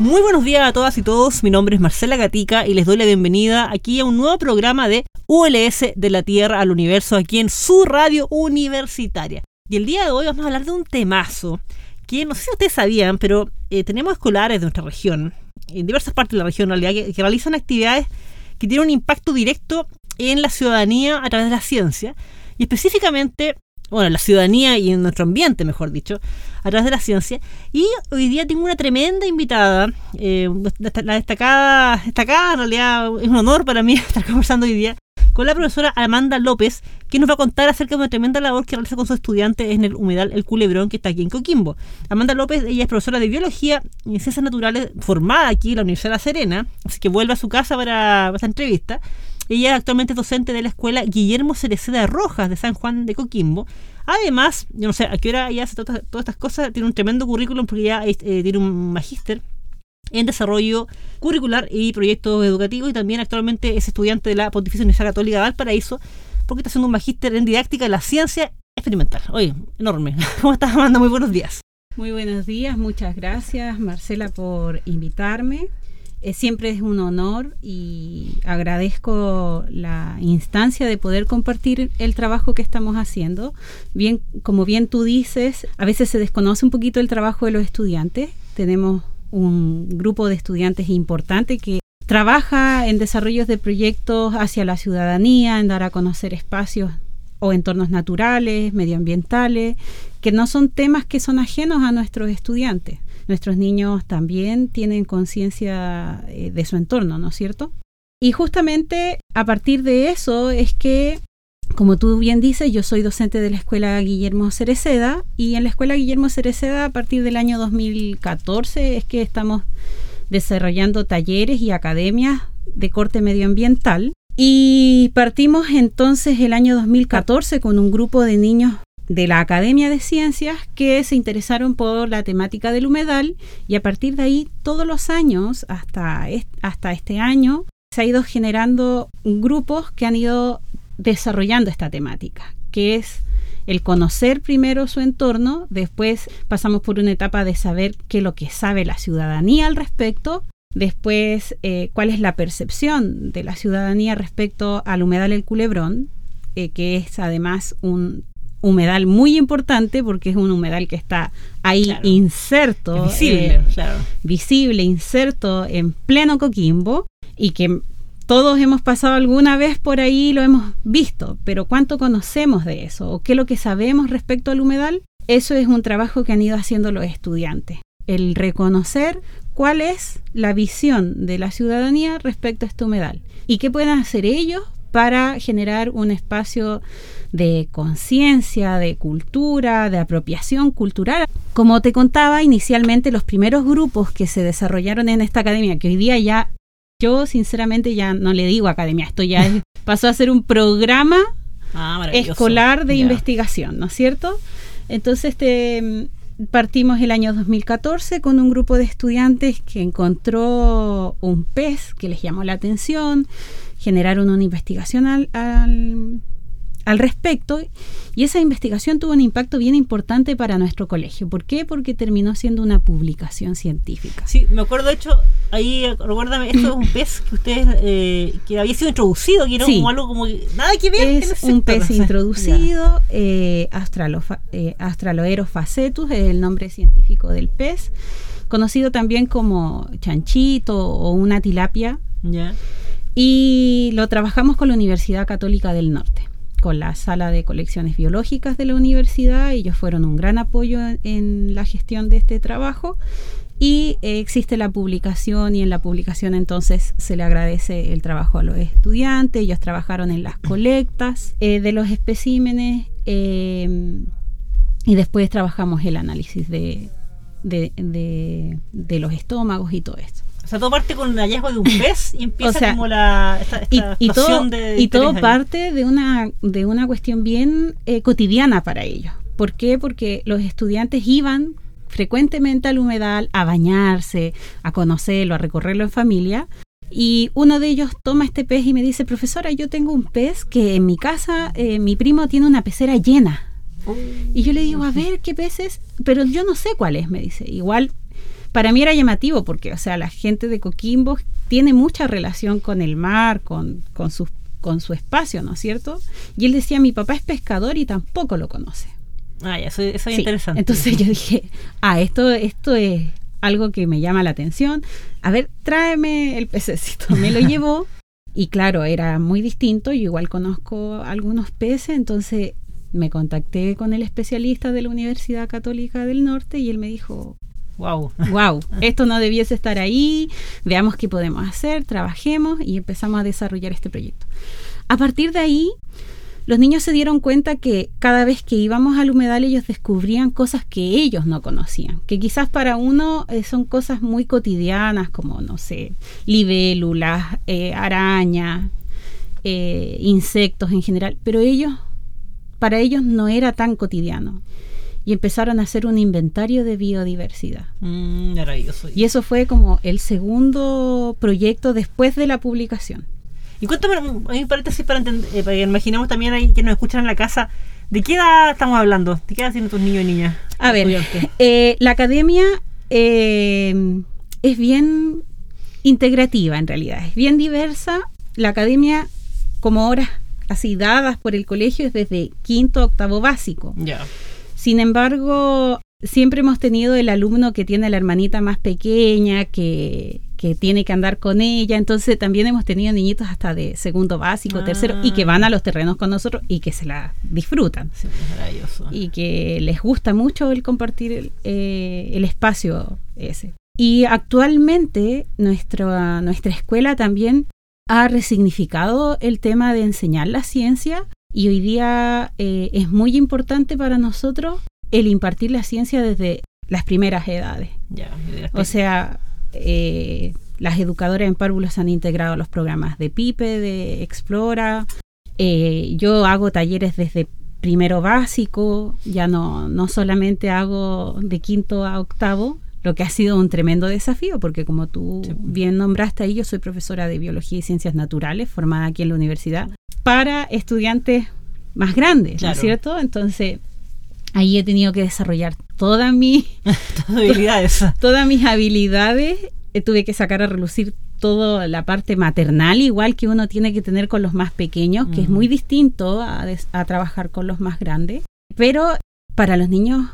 Muy buenos días a todas y todos, mi nombre es Marcela Gatica y les doy la bienvenida aquí a un nuevo programa de ULS de la Tierra al Universo aquí en su radio universitaria. Y el día de hoy vamos a hablar de un temazo que no sé si ustedes sabían, pero eh, tenemos escolares de nuestra región, en diversas partes de la región en realidad, que, que realizan actividades que tienen un impacto directo en la ciudadanía a través de la ciencia y específicamente bueno, la ciudadanía y en nuestro ambiente, mejor dicho, a través de la ciencia. Y hoy día tengo una tremenda invitada, eh, la destacada, destacada, en realidad es un honor para mí estar conversando hoy día con la profesora Amanda López, que nos va a contar acerca de una tremenda labor que realiza con sus estudiantes en el humedal El Culebrón, que está aquí en Coquimbo. Amanda López, ella es profesora de Biología y Ciencias Naturales, formada aquí en la Universidad de La Serena, así que vuelve a su casa para, para esta entrevista. Ella actualmente docente de la escuela Guillermo Cereceda Rojas de San Juan de Coquimbo. Además, yo no sé a qué hora ella hace todas, todas estas cosas, tiene un tremendo currículum porque ella eh, tiene un magíster en desarrollo curricular y proyectos educativos y también actualmente es estudiante de la Pontificia Universidad Católica de Valparaíso porque está haciendo un magíster en didáctica de la ciencia experimental. Oye, enorme. ¿Cómo estás, Amanda? Muy buenos días. Muy buenos días, muchas gracias Marcela por invitarme. Eh, siempre es un honor y agradezco la instancia de poder compartir el trabajo que estamos haciendo. Bien, como bien tú dices, a veces se desconoce un poquito el trabajo de los estudiantes. Tenemos un grupo de estudiantes importante que trabaja en desarrollos de proyectos hacia la ciudadanía, en dar a conocer espacios o entornos naturales, medioambientales, que no son temas que son ajenos a nuestros estudiantes nuestros niños también tienen conciencia eh, de su entorno, ¿no es cierto? Y justamente a partir de eso es que, como tú bien dices, yo soy docente de la Escuela Guillermo Cereceda y en la Escuela Guillermo Cereceda a partir del año 2014 es que estamos desarrollando talleres y academias de corte medioambiental. Y partimos entonces el año 2014 con un grupo de niños de la Academia de Ciencias que se interesaron por la temática del humedal y a partir de ahí todos los años hasta, hasta este año se ha ido generando grupos que han ido desarrollando esta temática, que es el conocer primero su entorno, después pasamos por una etapa de saber qué es lo que sabe la ciudadanía al respecto, después eh, cuál es la percepción de la ciudadanía respecto al humedal El Culebrón, eh, que es además un humedal muy importante porque es un humedal que está ahí inserto, visible, eh, claro. visible, inserto en pleno Coquimbo y que todos hemos pasado alguna vez por ahí y lo hemos visto, pero ¿cuánto conocemos de eso? ¿O qué es lo que sabemos respecto al humedal? Eso es un trabajo que han ido haciendo los estudiantes, el reconocer cuál es la visión de la ciudadanía respecto a este humedal y qué pueden hacer ellos para generar un espacio de conciencia, de cultura, de apropiación cultural. Como te contaba, inicialmente los primeros grupos que se desarrollaron en esta academia, que hoy día ya, yo sinceramente ya no le digo academia, esto ya pasó a ser un programa ah, escolar de investigación, ¿no es cierto? Entonces, este, partimos el año 2014 con un grupo de estudiantes que encontró un pez que les llamó la atención, generaron una investigación al, al, respecto y esa investigación tuvo un impacto bien importante para nuestro colegio. ¿Por qué? Porque terminó siendo una publicación científica. Sí, me acuerdo, de hecho, ahí, recuérdame, esto es un pez que ustedes, eh, que había sido introducido, que era como algo como, nada que ver. Es un pez introducido, eh, eh, Astraloeros facetus, es el nombre científico del pez, conocido también como chanchito o una tilapia. Ya y lo trabajamos con la Universidad Católica del Norte. Con la sala de colecciones biológicas de la universidad. Ellos fueron un gran apoyo en, la gestión de este trabajo. Y eh, existe la publicación y en la publicación entonces se le agradece el trabajo a los estudiantes. Ellos trabajaron en las colectas eh, de los especímenes eh, y después trabajamos el análisis de, de, los estómagos y todo esto. O sea, todo parte con el hallazgo de un pez y empieza como la y, todo, y todo parte de una, de una cuestión bien eh, cotidiana para ellos. ¿Por qué? Porque los estudiantes iban frecuentemente al humedal a bañarse, a conocerlo, a recorrerlo en familia. Y uno de ellos toma este pez y me dice, profesora, yo tengo un pez que en mi casa eh, mi primo tiene una pecera llena. Y yo le digo, a ver, ¿qué pez es? Pero yo no sé cuál es, me dice. Igual para mí era llamativo porque, o sea, la gente de Coquimbo tiene mucha relación con el mar, con, con, su, con su espacio, ¿no es cierto? Y él decía, mi papá es pescador y tampoco lo conoce. Ah, eso, eso es interesante. Entonces yo dije, ah, esto, esto es algo que me llama la atención. A ver, tráeme el pececito. Me lo llevó y claro, era muy distinto. Yo igual conozco algunos peces, entonces me contacté con el especialista de la Universidad Católica del Norte y él me dijo, Wow. Wow, esto no debiese estar ahí, veamos qué podemos hacer, trabajemos y empezamos a desarrollar este proyecto. A partir de ahí, los niños se dieron cuenta que cada vez que íbamos al humedal ellos descubrían cosas que ellos no conocían, que quizás para uno eh, son cosas muy cotidianas como, no sé, libélulas, eh, arañas, eh, insectos en general, pero ellos, para ellos no era tan cotidiano y empezaron a hacer un inventario de biodiversidad. Mm, y eso fue como el segundo proyecto después de la publicación. Y cuéntame, un paréntesis para, eh, para que imaginemos también ahí que nos escuchan en la casa, ¿de qué edad estamos hablando? ¿De qué edad tienen tus niños y niñas? A ver, eh, la academia eh, es bien integrativa en realidad, es bien diversa. La academia, como horas así dadas por el colegio, es desde quinto a octavo básico. Ya. Sin embargo, siempre hemos tenido el alumno que tiene la hermanita más pequeña, que, tiene que andar con ella. Entonces también hemos tenido niñitos hasta de segundo básico, tercero, y que van a los terrenos con nosotros y que se la disfrutan. Y que les gusta mucho el compartir el, eh, el espacio ese. Y actualmente nuestra, nuestra escuela también ha resignificado el tema de enseñar la ciencia y hoy día eh, es muy importante para nosotros el impartir la ciencia desde las primeras edades. o sea, eh, las educadoras en párvulos han integrado los programas de PIPE, de Explora. Eh, yo hago talleres desde primero básico, ya no, no solamente hago de quinto a octavo, lo que ha sido un tremendo desafío, porque como tú bien nombraste ahí, yo soy profesora de Biología y Ciencias Naturales, formada aquí en la universidad, para estudiantes más grandes, ¿no es cierto? Entonces, ahí he tenido que desarrollar toda mi, habilidades. todas mis habilidades. Eh, tuve que sacar a relucir toda la parte maternal, igual que uno tiene que tener con los más pequeños, que es muy distinto a, trabajar con los más grandes. Pero para los niños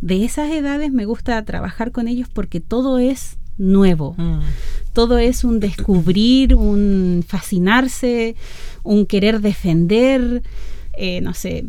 de esas edades me gusta trabajar con ellos porque todo es nuevo. Mm. Todo es un descubrir, un fascinarse, un querer defender, eh, no sé,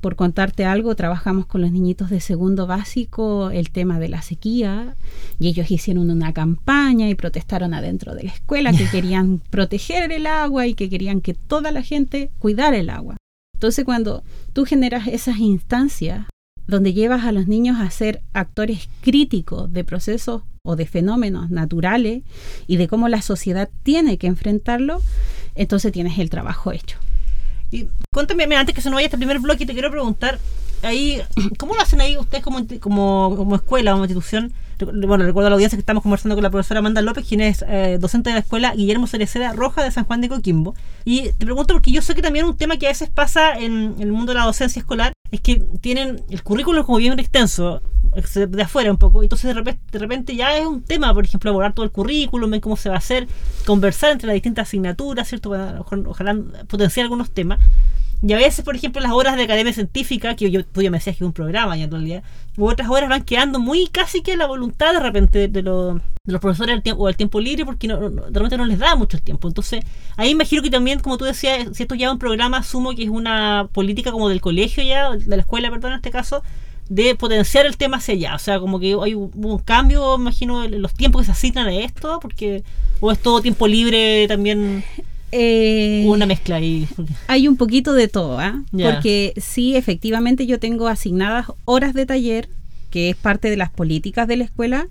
por contarte algo, trabajamos con los niñitos de segundo básico el tema de la sequía y ellos hicieron una campaña y protestaron adentro de la escuela que querían proteger el agua y que querían que toda la gente cuidara el agua. Entonces cuando tú generas esas instancias donde llevas a los niños a ser actores críticos de procesos o de fenómenos naturales y de cómo la sociedad tiene que enfrentarlo, entonces tienes el trabajo hecho. Y cuéntame, antes que se nos vaya este primer bloque, te quiero preguntar, ahí, ¿cómo lo hacen ahí ustedes como, como, como escuela, como institución? Bueno, recuerdo a la audiencia que estamos conversando con la profesora Amanda López, quien es eh, docente de la escuela Guillermo Cereceda Roja de San Juan de Coquimbo. Y te pregunto porque yo sé que también un tema que a veces pasa en el mundo de la docencia escolar es que tienen el currículum como bien extenso, de afuera un poco, entonces de repente, de repente ya es un tema, por ejemplo, abordar todo el currículum, ver cómo se va a hacer, conversar entre las distintas asignaturas, ¿cierto? Ojalá, potenciar algunos temas. Y a veces, por ejemplo, las horas de academia científica, que yo, tú ya me decías que es un programa ya en realidad, u otras horas van quedando muy casi que a la voluntad de repente de, los profesores tiempo, o el tiempo libre, porque no, de repente no les da mucho tiempo. Entonces, ahí imagino que también, como tú decías, si esto ya es un programa, asumo que es una política como del colegio ya, de la escuela, perdón, en este caso, de potenciar el tema hacia allá. O sea, como que hay un, un cambio, imagino, en los tiempos que se asignan a esto, porque o es todo tiempo libre también. Eh, una mezcla ahí. Hay un poquito de todo, ¿ah? porque sí, efectivamente yo tengo asignadas horas de taller, que es parte de las políticas de la escuela.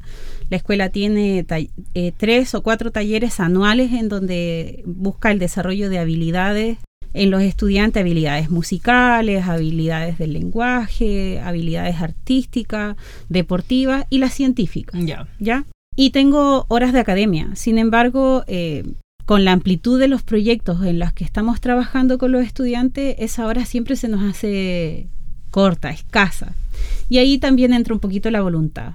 La escuela tiene eh, tres o cuatro talleres anuales en donde busca el desarrollo de habilidades en los estudiantes, habilidades musicales, habilidades del lenguaje, habilidades artísticas, deportivas y las científicas. Ya. ¿Ya? Y tengo horas de academia. Sin embargo, eh, con la amplitud de los proyectos en los que estamos trabajando con los estudiantes, esa hora siempre se nos hace corta, escasa. Y ahí también entra un poquito la voluntad,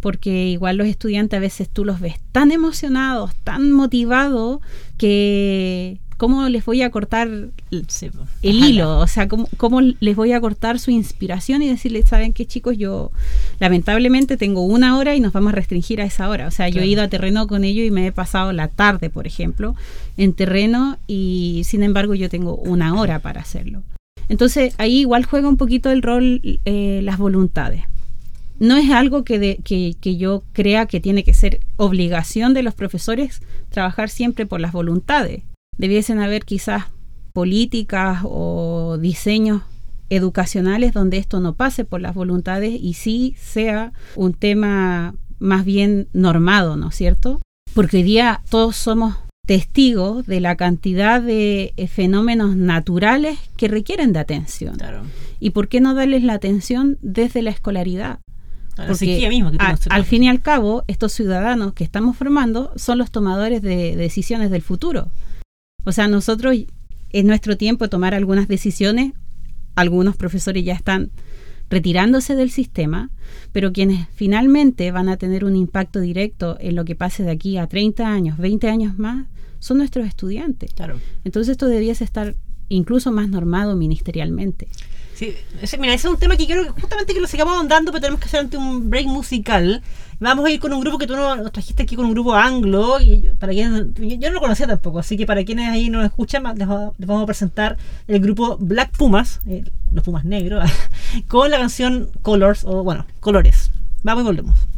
porque igual los estudiantes a veces tú los ves tan emocionados, tan motivados, que ¿cómo les voy a cortar el, hilo? O sea, ¿cómo, ¿cómo, les voy a cortar su inspiración y decirles, ¿saben qué chicos? Yo lamentablemente tengo una hora y nos vamos a restringir a esa hora. O sea, yo he ido a terreno con ellos y me he pasado la tarde, por ejemplo, en terreno y sin embargo yo tengo una hora para hacerlo. Entonces ahí igual juega un poquito el rol eh, las voluntades. No es algo que, que, que yo crea que tiene que ser obligación de los profesores trabajar siempre por las voluntades debiesen haber quizás políticas o diseños educacionales donde esto no pase por las voluntades y sí sea un tema más bien normado, ¿no es cierto? Porque hoy día todos somos testigos de la cantidad de eh, fenómenos naturales que requieren de atención. ¿Y por qué no darles la atención desde la escolaridad? Porque mismo al fin y al cabo, estos ciudadanos que estamos formando son los tomadores de decisiones del futuro. O sea, nosotros es nuestro tiempo de tomar algunas decisiones. Algunos profesores ya están retirándose del sistema, pero quienes finalmente van a tener un impacto directo en lo que pase de aquí a 30 años, 20 años más, son nuestros estudiantes. Claro. Entonces esto debiese estar incluso más normado ministerialmente. Sí, ese, mira, ese es un tema que quiero justamente que lo sigamos andando, pero tenemos que hacer ante un break musical. Vamos a ir con un grupo que tú nos trajiste aquí con un grupo anglo. Y para quienes, yo no lo conocía tampoco, así que para quienes ahí nos escuchan, les, vamos a presentar el grupo Black Pumas, eh, los Pumas negros, con la canción Colors, o bueno, Colores. Vamos y volvemos.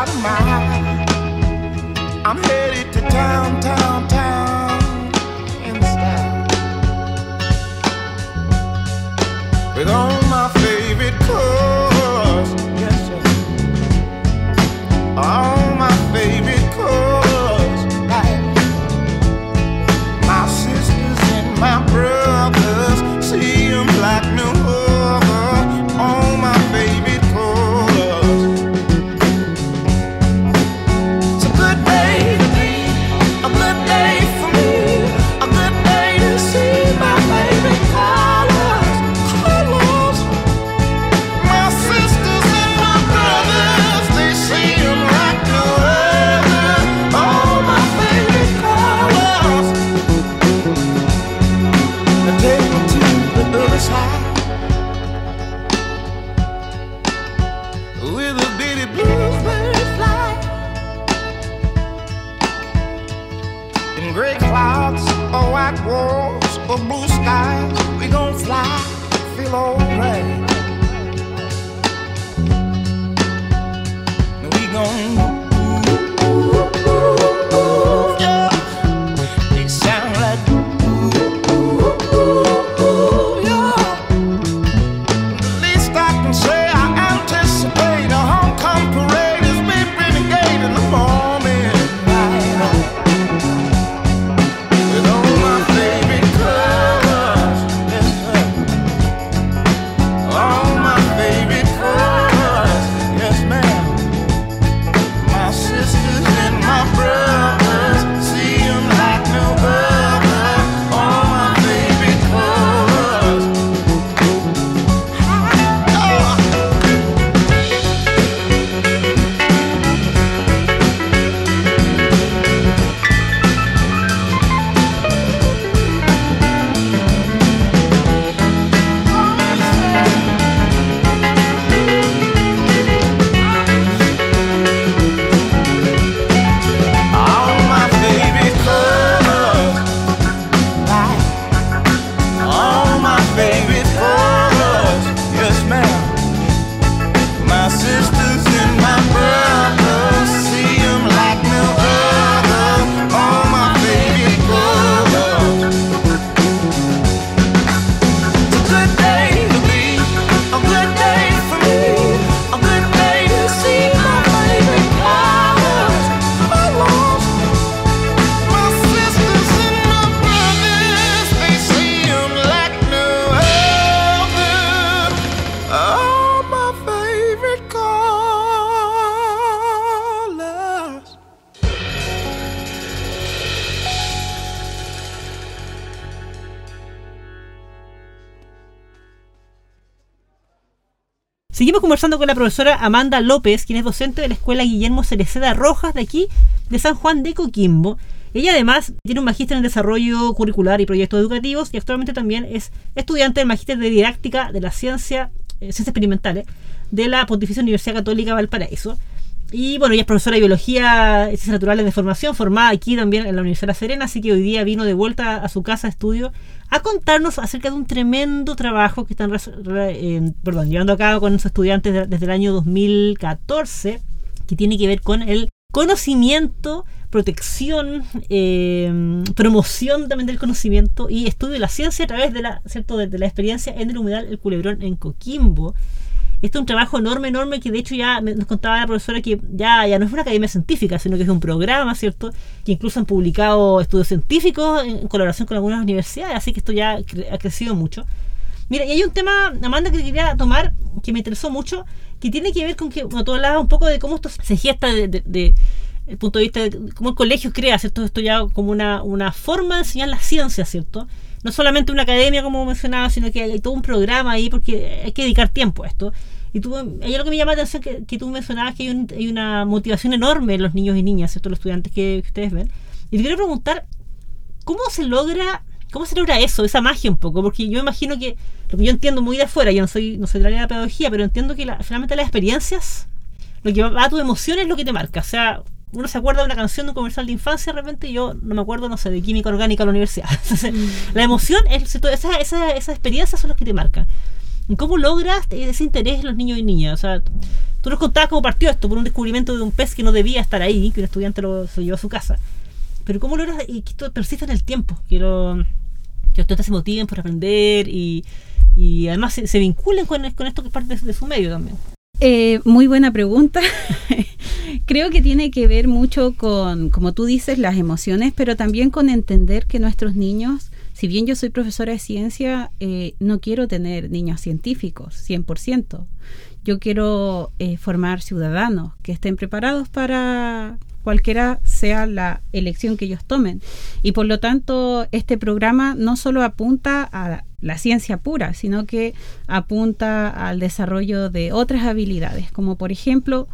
out of my. Conversando con la profesora Amanda López, quien es docente de la Escuela Guillermo Cereceda Rojas de aquí, de San Juan de Coquimbo. Ella además tiene un magíster en desarrollo curricular y proyectos educativos y actualmente también es estudiante del magíster de didáctica de la ciencia, eh, ciencias experimentales de la Pontificia Universidad Católica Valparaíso. Y bueno, ella es profesora de biología y ciencias naturales de formación, formada aquí también en la Universidad de La Serena, así que hoy día vino de vuelta a su casa de estudio a contarnos acerca de un tremendo trabajo que están eh, perdón, llevando a cabo con sus estudiantes desde el año 2014, que tiene que ver con el conocimiento, protección, eh, promoción también del conocimiento y estudio de la ciencia a través de la, ¿cierto? de la experiencia en el humedal El Culebrón en Coquimbo. Este es un trabajo enorme, enorme, que de hecho ya nos contaba la profesora que ya, ya no es una academia científica, sino que es un programa, ¿cierto? Que incluso han publicado estudios científicos en colaboración con algunas universidades, así que esto ya ha crecido mucho. Mira, y hay un tema, Amanda, que quería tomar, que me interesó mucho, que tiene que ver con que, bueno, tú hablabas un poco de cómo esto se gesta de, el punto de vista de cómo el colegio crea, ¿cierto? Esto ya como una, una forma de enseñar la ciencia, ¿cierto? No solamente una academia como mencionaba, sino que hay todo un programa ahí porque hay que dedicar tiempo a esto. Y tú, hay algo que me llama la atención que, que tú mencionabas que hay, una motivación enorme en los niños y niñas, ¿cierto? Los estudiantes que, ustedes ven. Y te quiero preguntar, ¿cómo se logra ¿Cómo se logra eso, esa magia un poco? Porque yo imagino que, lo que yo entiendo muy de afuera, yo no soy, no soy de la área de la pedagogía, pero entiendo que finalmente las experiencias, lo que va a tu emoción es lo que te marca. O sea, uno se acuerda de una canción de un comercial de infancia, de repente yo no me acuerdo, no sé, de química orgánica en la universidad. Mm. la emoción, es, esa, esa, esas experiencias son las que te marcan. ¿Cómo logras ese interés en los niños y niñas? O sea, tú nos contabas cómo partió esto por un descubrimiento de un pez que no debía estar ahí, que un estudiante lo, se llevó a su casa. Pero ¿cómo logras y que esto persista en el tiempo? Que, lo, que los estudiantes se motiven por aprender y, y además se, vinculen con, con, esto que es parte de, su medio también. Eh, muy buena pregunta. Creo que tiene que ver mucho con, como tú dices, las emociones, pero también con entender que nuestros niños, si bien yo soy profesora de ciencia, eh, no quiero tener niños científicos, 100%. Yo quiero eh, formar ciudadanos que estén preparados para cualquiera sea la elección que ellos tomen. Y por lo tanto, este programa no solo apunta a la ciencia pura, sino que apunta al desarrollo de otras habilidades, como por ejemplo,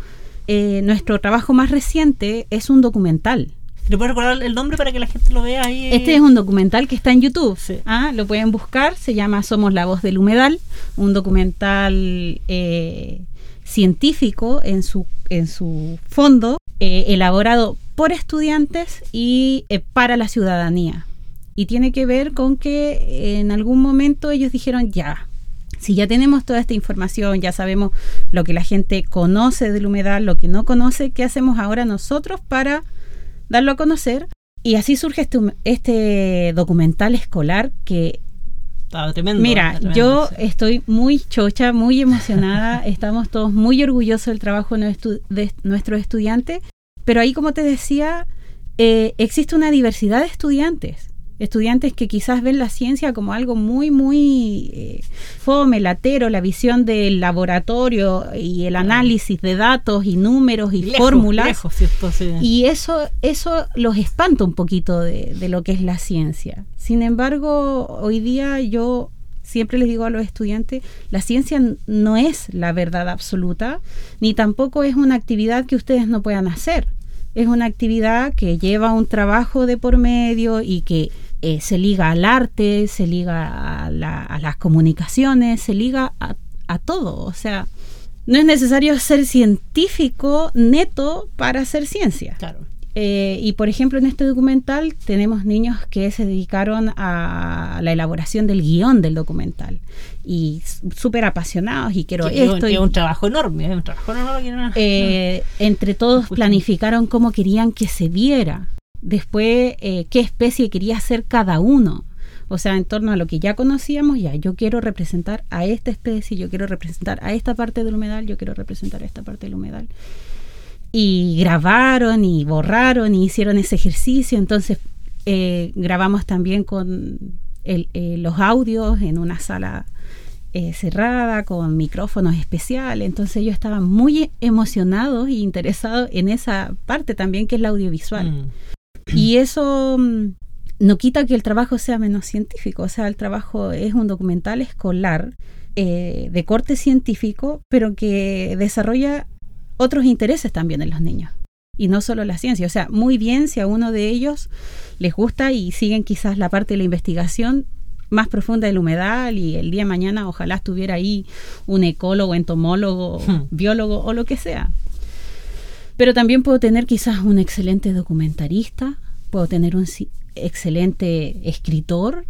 eh, nuestro trabajo más reciente es un documental. ¿Le puedes recordar el nombre para que la gente lo vea ahí? Este es un documental que está en YouTube. Ah, lo pueden buscar. Se llama Somos la voz del humedal. Un documental eh, científico en su, en su fondo, eh, elaborado por estudiantes y para la ciudadanía. Y tiene que ver con que en algún momento ellos dijeron, ya, si ya tenemos toda esta información, ya sabemos lo que la gente conoce del humedal, lo que no conoce, ¿qué hacemos ahora nosotros para darlo a conocer? Y así surge este, este documental escolar que... tremendo, Mira, yo estoy muy chocha, muy emocionada, estamos todos muy orgullosos del trabajo de, nuestros estudiantes, pero ahí como te decía, eh, existe una diversidad de estudiantes estudiantes que quizás ven la ciencia como algo muy, muy eh, fome, latero, la visión del laboratorio y el análisis de datos y números y fórmulas. Y eso, eso los espanta un poquito de, de lo que es la ciencia. Sin embargo, hoy día yo siempre les digo a los estudiantes, la ciencia no es la verdad absoluta, ni tampoco es una actividad que ustedes no puedan hacer. Es una actividad que lleva un trabajo de por medio y que eh, se liga al arte, se liga a, las comunicaciones, se liga a, todo. O sea, no es necesario ser científico neto para hacer ciencia. Claro. Eh, y por ejemplo, en este documental tenemos niños que se dedicaron a la elaboración del guion del documental y súper apasionados y quiero esto. Es un, trabajo enorme, es un trabajo enorme. Eh, entre todos planificaron cómo querían que se viera Después, eh, qué especie quería ser cada uno. O sea, en torno a lo que ya conocíamos, ya, yo quiero representar a esta especie, yo quiero representar a esta parte del humedal, yo quiero representar a esta parte del humedal. Y grabaron y borraron y hicieron ese ejercicio. Entonces, eh, grabamos también con eh, los audios en una sala cerrada, con micrófonos especiales. Entonces, ellos estaban muy emocionados e interesados en esa parte también, que es la audiovisual. Mm. Y eso mm, no quita que el trabajo sea menos científico, o sea, el trabajo es un documental escolar eh, de corte científico, pero que desarrolla otros intereses también en los niños. Y no solo la ciencia. O sea, muy bien si a uno de ellos les gusta y siguen quizás la parte de la investigación más profunda del humedal y el día de mañana ojalá estuviera ahí un ecólogo, entomólogo, Hmm. biólogo o lo que sea. Pero también puedo tener quizás un excelente documentarista, puedo tener un excelente escritor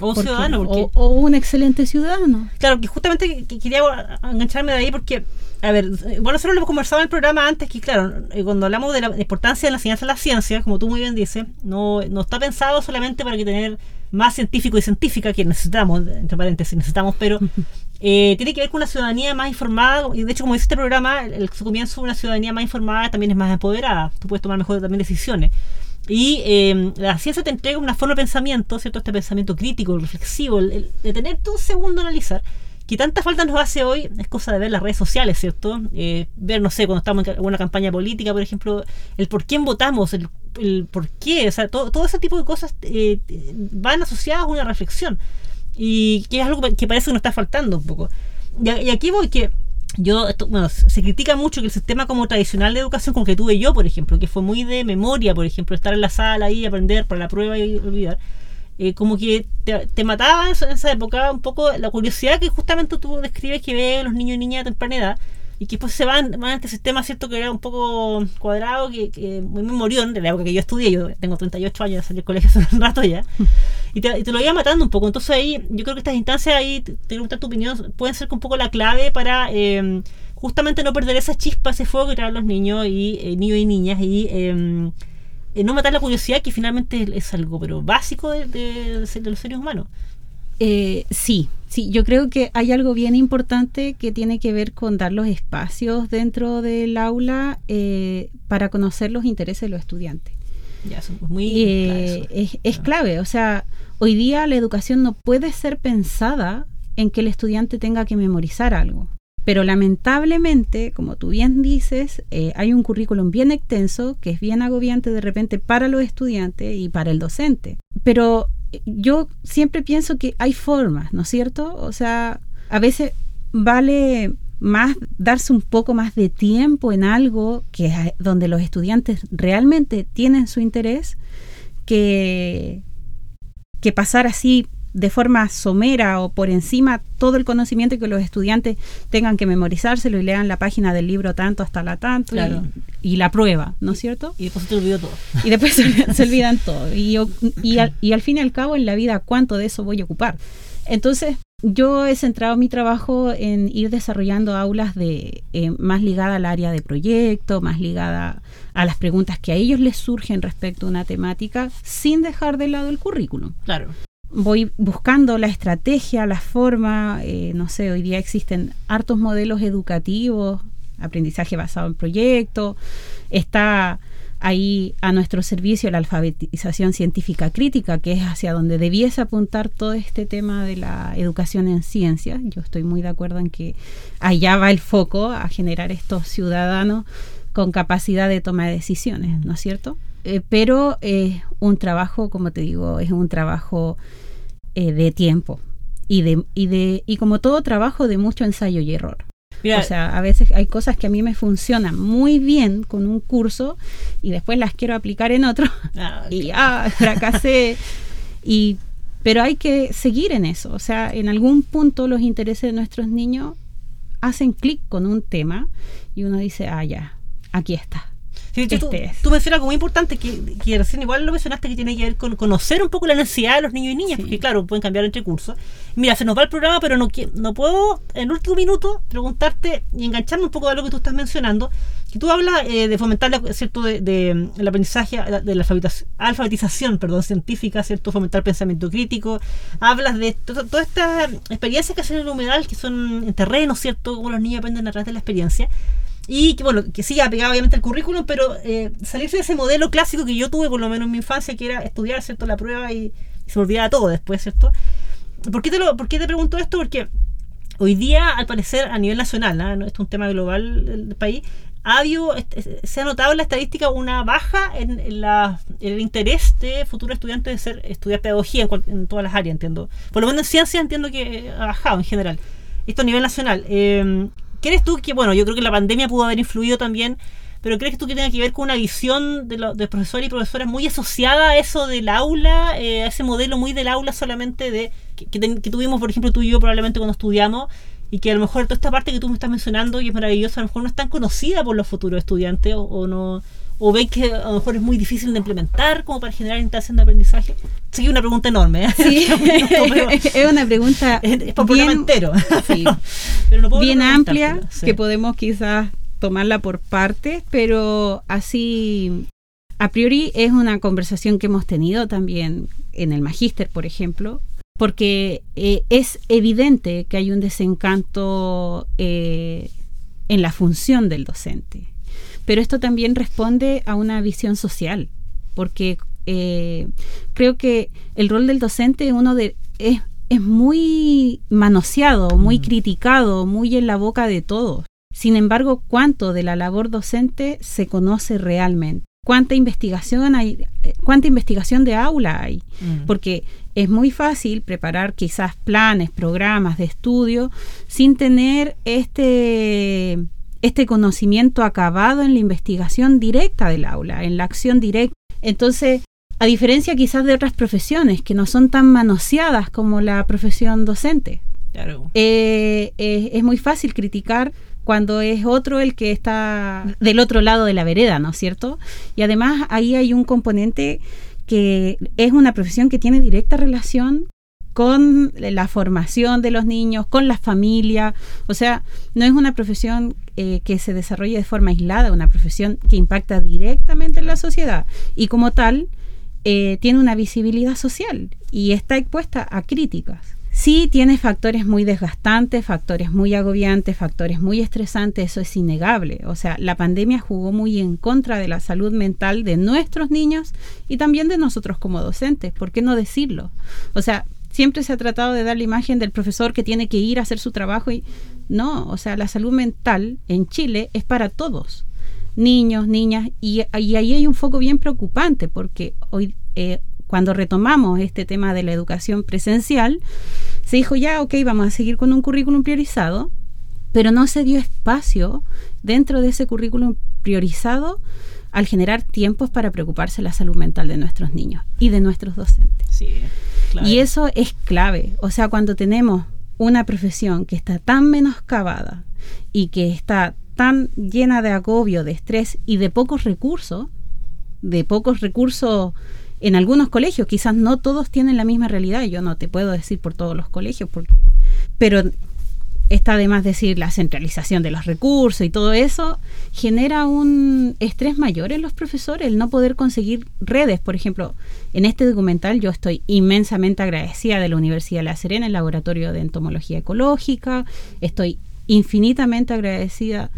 O un porque- ciudadano, porque o, o un excelente ciudadano. Claro, que justamente que- que quería engancharme de ahí porque, a ver, bueno, nosotros lo hemos conversado en el programa antes que, claro, eh, cuando hablamos de la importancia de la enseñanza de la ciencia, como tú muy bien dices, no, no está pensado solamente para que tener más científicos y científicas que necesitamos, entre paréntesis, necesitamos, pero eh, tiene que ver con una ciudadanía más informada, y de hecho, como dice este programa, el, el comienzo de una ciudadanía más informada también es más empoderada, tú puedes tomar mejor también decisiones. Y eh, la ciencia te entrega una forma de pensamiento, ¿cierto? Este pensamiento crítico, reflexivo, el, el detenerte un segundo a analizar, que tanta falta nos hace hoy, es cosa de ver las redes sociales, ¿cierto? Eh, ver, no sé, cuando estamos en ca- una campaña política, por ejemplo, el por quién votamos, el, el por qué, o sea, todo, todo ese tipo de cosas eh, van asociadas a una reflexión. Y que es algo que parece que nos está faltando un poco. Y, y aquí voy que yo, esto- bueno, se critica mucho que el sistema como tradicional de educación como que tuve yo, por ejemplo, que fue muy de memoria, por ejemplo, estar en la sala ahí, aprender para la prueba y olvidar, eh, como que te, te mataba en esa, en esa época un poco la curiosidad que justamente tú describes que ve los niños y niñas de temprana edad y que después se van, van a este sistema, ¿cierto? Que era un poco cuadrado, que, que muy memorión, de la época que yo estudié, yo tengo 38 años, salí del colegio hace un rato ya, y te, y te lo iba matando un poco. Entonces ahí, yo creo que estas instancias ahí, te te preguntar tu opinión, pueden ser un poco la clave para eh, justamente no perder esa chispa, ese fuego que traen los niños y eh, niños y niñas y eh, eh, no matar la curiosidad que finalmente es algo pero básico de, de- los seres humanos. Eh, sí, sí, yo creo que hay algo bien importante que tiene que ver con dar los espacios dentro del aula para conocer los intereses de los estudiantes. Ya, muy Eh, clave es, es Ah. clave, o sea, hoy día la educación no puede ser pensada en que el estudiante tenga que memorizar algo. Pero lamentablemente, como tú bien dices, eh, hay un currículum bien extenso que es bien agobiante de repente para los estudiantes y para el docente. Pero eh, yo siempre pienso que hay formas, ¿no es cierto? O sea, a veces vale más darse un poco más de tiempo en algo que es donde los estudiantes realmente tienen su interés que, que pasar así de forma somera o por encima todo el conocimiento que los estudiantes tengan que memorizárselo y lean la página del libro tanto hasta la tanto y- Claro. y, la prueba, ¿no es cierto? Y después se te olvidó todo. Y después se, olvidan- se olvidan todo. Y, yo- y, al, y al fin y al cabo en la vida, ¿cuánto de eso voy a ocupar? Entonces, yo he centrado mi trabajo en ir desarrollando aulas de eh, más ligada al área de proyecto, más ligada a las preguntas que a ellos les surgen respecto a una temática, sin dejar de lado el currículum Claro. voy buscando la estrategia, la forma, eh, no sé, hoy día existen hartos modelos educativos, aprendizaje basado en proyectos, está ahí a nuestro servicio la alfabetización científica crítica, que es hacia donde debiese apuntar todo este tema de la educación en ciencias. Yo estoy muy de acuerdo en que allá va el foco a generar estos ciudadanos con capacidad de toma de decisiones, ¿no es cierto? Eh, pero es un trabajo, como te digo, es un trabajo eh, de tiempo y de, y de y como todo trabajo de mucho ensayo y error. Mira, O sea, a veces hay cosas que a mí me funcionan muy bien con un curso y después las quiero aplicar en otro ah, y ah, fracasé. Y, pero hay que seguir en eso. O sea, en algún punto los intereses de nuestros niños hacen clic con un tema y uno dice, ah, ya, aquí está. Sí, Este tú, es. tú mencionas algo muy importante que, que recién igual lo mencionaste que tiene que ver con conocer un poco la necesidad de los niños y niñas, Sí. porque claro, pueden cambiar entre cursos. Mira, se nos va el programa, pero no, no puedo en el último minuto preguntarte y engancharme un poco de lo que tú estás mencionando, que tú hablas eh, de fomentar la- cierto de, de, el aprendizaje de la alfabetización, perdón, científica, cierto fomentar pensamiento crítico, hablas de to- todas estas experiencias que hacen en el humedal, que son en terreno, cierto, como los niños aprenden a través de la experiencia y que bueno, que siga apegado obviamente al currículum, pero eh, salirse de ese modelo clásico que yo tuve por lo menos en mi infancia, que era estudiar, ¿cierto? La prueba y, se me olvidaba todo después, ¿cierto? ¿Por qué te, lo, ¿Por qué te pregunto esto? Porque hoy día, al parecer, a nivel nacional, ¿ah? ¿no? esto es un tema global del país, ha habido, se ha notado en la estadística una baja en, en la- el interés de futuros estudiantes de estudiar pedagogía en, cual- en todas las áreas, entiendo. Por lo menos en ciencia entiendo que ha bajado en general. esto a nivel nacional. Eh, ¿Crees tú que, bueno, yo creo que la pandemia pudo haber influido también, pero ¿crees tú que tenga que ver con una visión de, los profesores y profesoras muy asociada a eso del aula, eh, a ese modelo muy del aula solamente de que, que ten- que tuvimos, por ejemplo, tú y yo probablemente cuando estudiamos? Y que a lo mejor toda esta parte que tú me estás mencionando y es maravillosa, a lo mejor no es tan conocida por los futuros estudiantes o, o no o ven que a lo mejor es muy difícil de implementar como para generar instancias de aprendizaje. Sí, que una pregunta enorme. ¿eh? Sí, es una pregunta es, es para bien, entero. sí, Pero no puedo bien amplia sí. que podemos quizás tomarla por partes, pero así a priori es una conversación que hemos tenido también en el magíster, por ejemplo, porque eh, es evidente que hay un desencanto eh, en la función del docente. Pero esto también responde a una visión social, porque eh, creo que el rol del docente uno de, es, es muy manoseado, muy Mm. criticado, muy en la boca de todos. Sin embargo, ¿cuánto de la labor docente se conoce realmente? ¿Cuánta investigación hay? ¿Cuánta investigación de aula hay? Mm. Porque es muy fácil preparar quizás planes, programas de estudio sin tener este, este conocimiento acabado en la investigación directa del aula, en la acción directa. Entonces, a diferencia quizás de otras profesiones que no son tan manoseadas como la profesión docente, Claro. eh, eh, es muy fácil criticar cuando es otro el que está del otro lado de la vereda, ¿no es cierto? Y además ahí hay un componente que es una profesión que tiene directa relación con la formación de los niños, con la familia, o sea, no es una profesión eh, que se desarrolle de forma aislada, una profesión que impacta directamente en la sociedad y como tal eh, tiene una visibilidad social y está expuesta a críticas. Sí tiene factores muy desgastantes, factores muy agobiantes, factores muy estresantes, eso es innegable. O sea, la pandemia jugó muy en contra de la salud mental de nuestros niños y también de nosotros como docentes. ¿Por qué no decirlo? O sea, siempre se ha tratado de dar la imagen del profesor que tiene que ir a hacer su trabajo y no, o sea, la salud mental en Chile es para todos, niños, niñas, y, ahí hay un foco bien preocupante porque hoy... Eh, cuando retomamos este tema de la educación presencial, se dijo ya, ok, vamos a seguir con un currículum priorizado, pero no se dio espacio dentro de ese currículum priorizado al generar tiempos para preocuparse de la salud mental de nuestros niños y de nuestros docentes. Sí. Y eso es clave. O sea, cuando tenemos una profesión que está tan menoscabada y que está tan llena de agobio, de estrés y de pocos recursos, de pocos recursos en algunos colegios, quizás no todos tienen la misma realidad, yo no te puedo decir por todos los colegios, porque, pero está además decir la centralización de los recursos y todo eso genera un estrés mayor en los profesores, el no poder conseguir redes. Por ejemplo, en este documental yo estoy inmensamente agradecida de la Universidad de La Serena, el Laboratorio de Entomología Ecológica, estoy infinitamente agradecida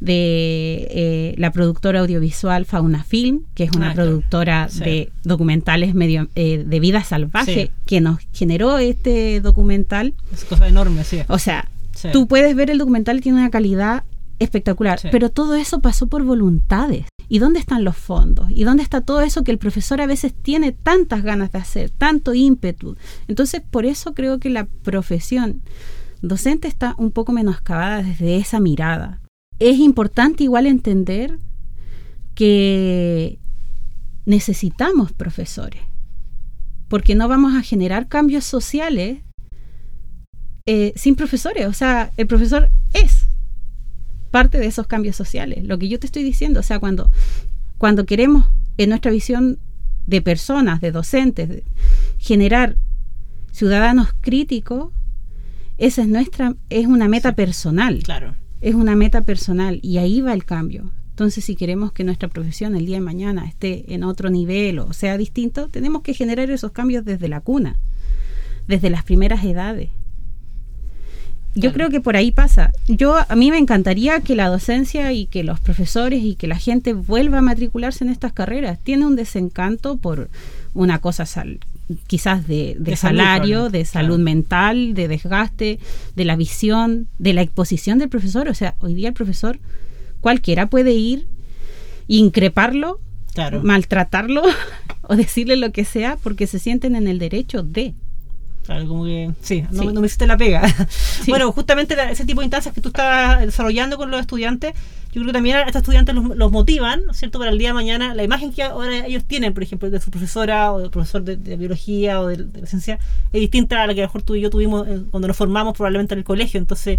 de eh, la productora audiovisual Fauna Film, que es una Ah, claro. productora Sí. de documentales medio, eh, de vida salvaje, Sí. que nos generó este documental. Es cosa enorme, sí. O sea, Sí. tú puedes ver el documental y tiene una calidad espectacular, Sí. pero todo eso pasó por voluntades. ¿Y dónde están los fondos? ¿Y dónde está todo eso que el profesor a veces tiene tantas ganas de hacer, tanto ímpetu? Entonces, por eso creo que la profesión docente está un poco menoscabada desde esa mirada. Es importante igual entender que necesitamos profesores, porque no vamos a generar cambios sociales eh, sin profesores. O sea, el profesor es parte de esos cambios sociales. Lo que yo te estoy diciendo, o sea, cuando, cuando queremos, en nuestra visión de personas, de docentes, de generar ciudadanos críticos, esa es nuestra, es una meta personal Claro. es una meta personal y ahí va el cambio. Entonces, si queremos que nuestra profesión el día de mañana esté en otro nivel o sea distinto, tenemos que generar esos cambios desde la cuna, desde las primeras edades. Yo Claro. creo que por ahí pasa. Yo a mí me encantaría que la docencia y que los profesores y que la gente vuelva a matricularse en estas carreras. Tiene un desencanto por una cosa sal- quizás de, de salario, de salud Claro. mental, de desgaste, de la visión, de la exposición del profesor. O sea, hoy día el profesor cualquiera puede ir, increparlo, Claro. maltratarlo o decirle lo que sea porque se sienten en el derecho de. Claro, como que sí, no, no me hiciste la pega. Bueno, justamente ese tipo de instancias que tú estás desarrollando con los estudiantes, yo creo que también a estos estudiantes los, motivan, ¿cierto? Para el día de mañana, la imagen que ahora ellos tienen, por ejemplo, de su profesora o del profesor de, biología o de, la ciencia, es distinta a la que a lo mejor tú y yo tuvimos cuando nos formamos probablemente en el colegio. Entonces,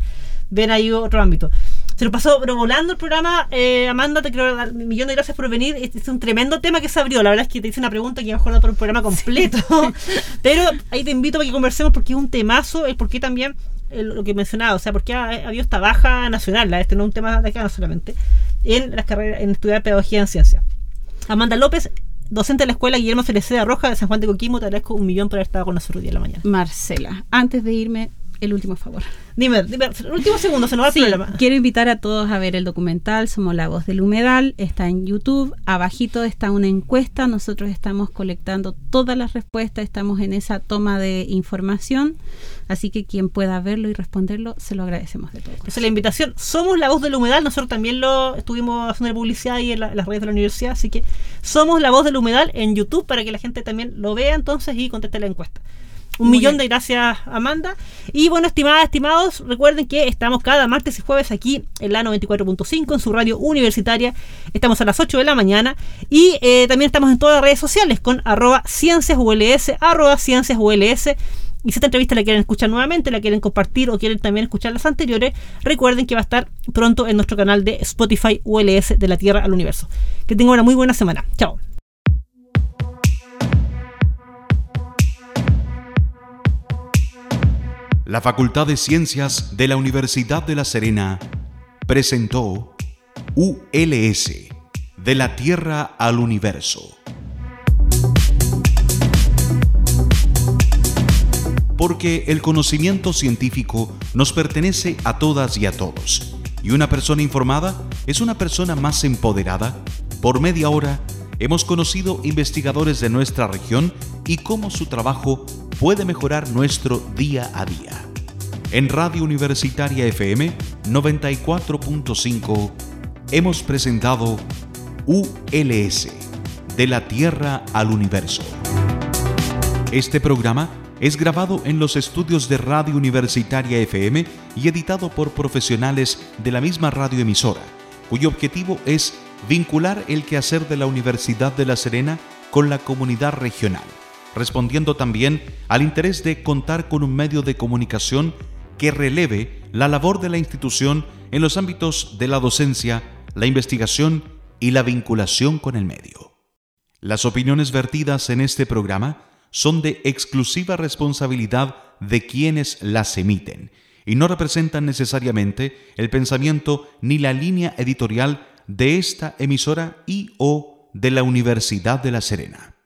ven ahí otro ámbito. Se nos pasó pero volando el programa. Eh, Amanda, te quiero dar un millón de gracias por venir. Este es un tremendo tema que se abrió. La verdad es que te hice una pregunta que a lo mejor no todo el programa completo. pero ahí te invito para que conversemos porque es un temazo, el por qué también lo que mencionaba, o sea, porque ha, habido esta baja nacional, este no es un tema de acá no solamente, en las carreras, en estudiar pedagogía en ciencia. Amanda López, docente de la escuela Guillermo Feliceda Roja de San Juan de Coquimbo, te agradezco un millón por haber estado con nosotros hoy día la mañana. Marcela, antes de irme, el último favor. Dime, dime el último segundo, se nos va sí, problema. Quiero invitar a todos a ver el documental Somos la voz del humedal, está en YouTube, abajito está una encuesta, nosotros estamos colectando todas las respuestas, estamos en esa toma de información, así que quien pueda verlo y responderlo, se lo agradecemos de todo. Esa es la invitación. Somos la voz del humedal, nosotros también lo estuvimos haciendo publicidad ahí en, las redes de la universidad, así que somos la voz del humedal en YouTube para que la gente también lo vea entonces y conteste la encuesta. Un millón de gracias, Amanda. Y bueno, estimadas, estimados, recuerden que estamos cada martes y jueves aquí en la 94.5 en su radio universitaria. Estamos a las 8 de la mañana. Y eh, también estamos en todas las redes sociales con arroba cienciasuls, arroba cienciasuls. Y si esta entrevista la quieren escuchar nuevamente, la quieren compartir o quieren también escuchar las anteriores, recuerden que va a estar pronto en nuestro canal de Spotify ULS de la Tierra al Universo. Que tengan una muy buena semana. Chao. La Facultad de Ciencias de la Universidad de La Serena presentó ULS, de la Tierra al Universo. Porque el conocimiento científico nos pertenece a todas y a todos, y una persona informada es una persona más empoderada. Por media hora hemos conocido investigadores de nuestra región y cómo su trabajo puede mejorar nuestro día a día. En Radio Universitaria FM 94.5 hemos presentado ULS, de la Tierra al Universo. Este programa es grabado en los estudios de Radio Universitaria FM y editado por profesionales de la misma radioemisora, cuyo objetivo es vincular el quehacer de la Universidad de La Serena con la comunidad regional respondiendo también al interés de contar con un medio de comunicación que releve la labor de la institución en los ámbitos de la docencia, la investigación y la vinculación con el medio. Las opiniones vertidas en este programa son de exclusiva responsabilidad de quienes las emiten y no representan necesariamente el pensamiento ni la línea editorial de esta emisora y o de la Universidad de La Serena.